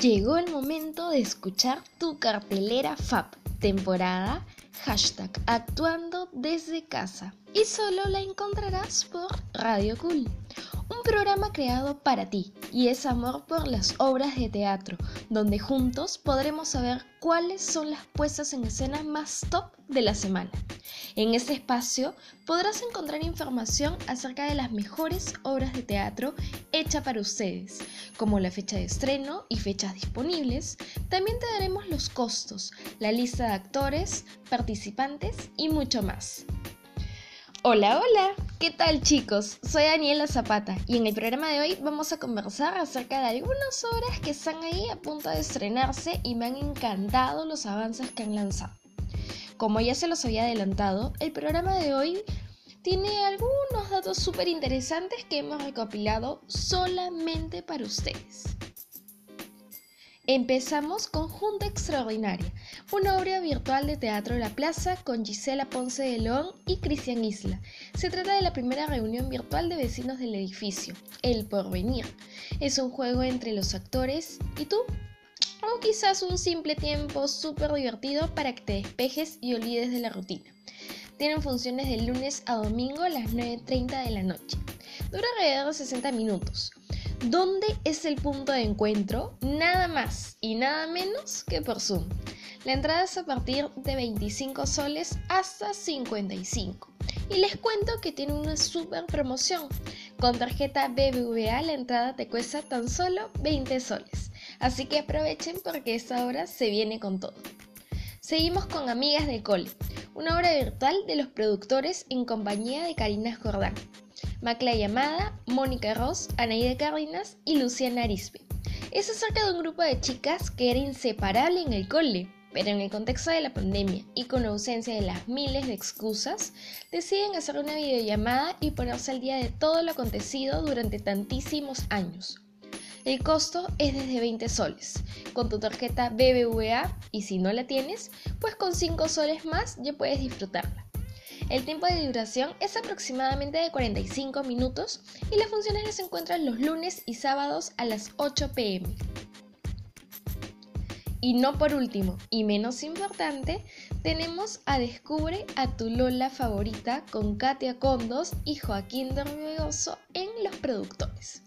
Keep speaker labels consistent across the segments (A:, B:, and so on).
A: Llegó el momento de escuchar tu cartelera FAP, temporada hashtag actuando desde casa. Y solo la encontrarás por Radio Cool, un programa creado para ti y es amor por las obras de teatro, donde juntos podremos saber cuáles son las puestas en escena más top de la semana. En este espacio podrás encontrar información acerca de las mejores obras de teatro hechas para ustedes, como la fecha de estreno y fechas disponibles. También te daremos los costos, la lista de actores, participantes y mucho más. Hola, hola, ¿qué tal chicos? Soy Daniela Zapata y en el programa de hoy vamos a conversar acerca de algunas obras que están ahí a punto de estrenarse y me han encantado los avances que han lanzado. Como ya se los había adelantado, el programa de hoy tiene algunos datos súper interesantes que hemos recopilado solamente para ustedes. Empezamos con Junta Extraordinaria, una obra virtual de Teatro La Plaza con Gisela Ponce de León y Cristian Isla. Se trata de la primera reunión virtual de vecinos del edificio, El Porvenir. Es un juego entre los actores y tú. O quizás un simple tiempo súper divertido para que te despejes y olvides de la rutina. Tienen funciones de lunes a domingo a las 9.30 de la noche. Dura alrededor de 60 minutos. ¿Dónde es el punto de encuentro? Nada más y nada menos que por Zoom. La entrada es a partir de 25 soles hasta 55. Y les cuento que tiene una super promoción. Con tarjeta BBVA la entrada te cuesta tan solo 20 soles. Así que aprovechen porque esta hora se viene con todo. Seguimos con Amigas de Cole, una obra virtual de los productores en compañía de Karina Jordán. Macla Llamada, Mónica Ross, Anaíde Cárdenas y Luciana Arispe. Es acerca de un grupo de chicas que era inseparable en el cole, pero en el contexto de la pandemia y con ausencia de las miles de excusas, deciden hacer una videollamada y ponerse al día de todo lo acontecido durante tantísimos años. El costo es desde 20 soles, con tu tarjeta BBVA y si no la tienes, pues con 5 soles más ya puedes disfrutarla. El tiempo de duración es aproximadamente de 45 minutos y las funciones las encuentran los lunes y sábados a las 8 pm. Y no por último, y menos importante, tenemos a Descubre a tu Lola favorita con Katia Condos y Joaquín Dormioso en los productores.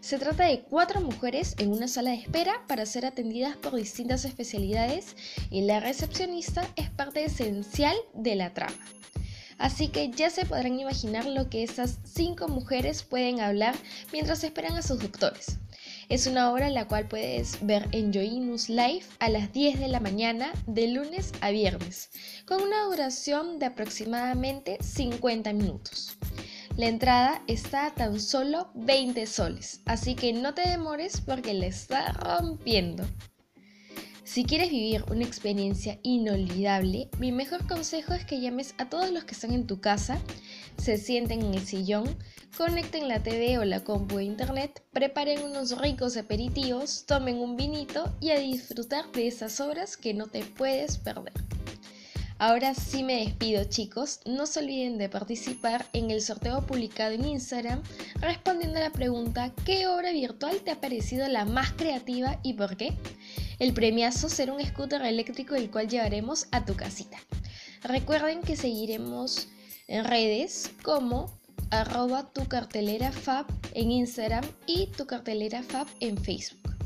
A: Se trata de cuatro mujeres en una sala de espera para ser atendidas por distintas especialidades y la recepcionista es parte esencial de la trama. Así que ya se podrán imaginar lo que esas cinco mujeres pueden hablar mientras esperan a sus doctores. Es una obra la cual puedes ver en Joinus Live a las 10 de la mañana de lunes a viernes, con una duración de aproximadamente 50 minutos. La entrada está a tan solo 20 soles, así que no te demores porque la está rompiendo. Si quieres vivir una experiencia inolvidable, mi mejor consejo es que llames a todos los que están en tu casa, se sienten en el sillón, conecten la TV o la compu de internet, preparen unos ricos aperitivos, tomen un vinito y a disfrutar de esas obras que no te puedes perder. Ahora sí me despido chicos, no se olviden de participar en el sorteo publicado en Instagram respondiendo a la pregunta ¿qué obra virtual te ha parecido la más creativa y por qué? El premiazo será un scooter eléctrico el cual llevaremos a tu casita. Recuerden que seguiremos en redes como arroba tu cartelera fab en Instagram y tu cartelera fab en Facebook.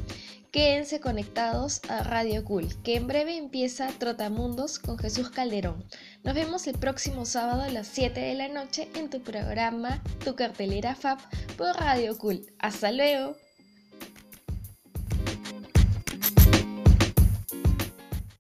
A: Quédense conectados a Radio Cool, que en breve empieza Trotamundos con Jesús Calderón. Nos vemos el próximo sábado a las 7 de la noche en tu programa Tu cartelera Fab por Radio Cool. Hasta luego.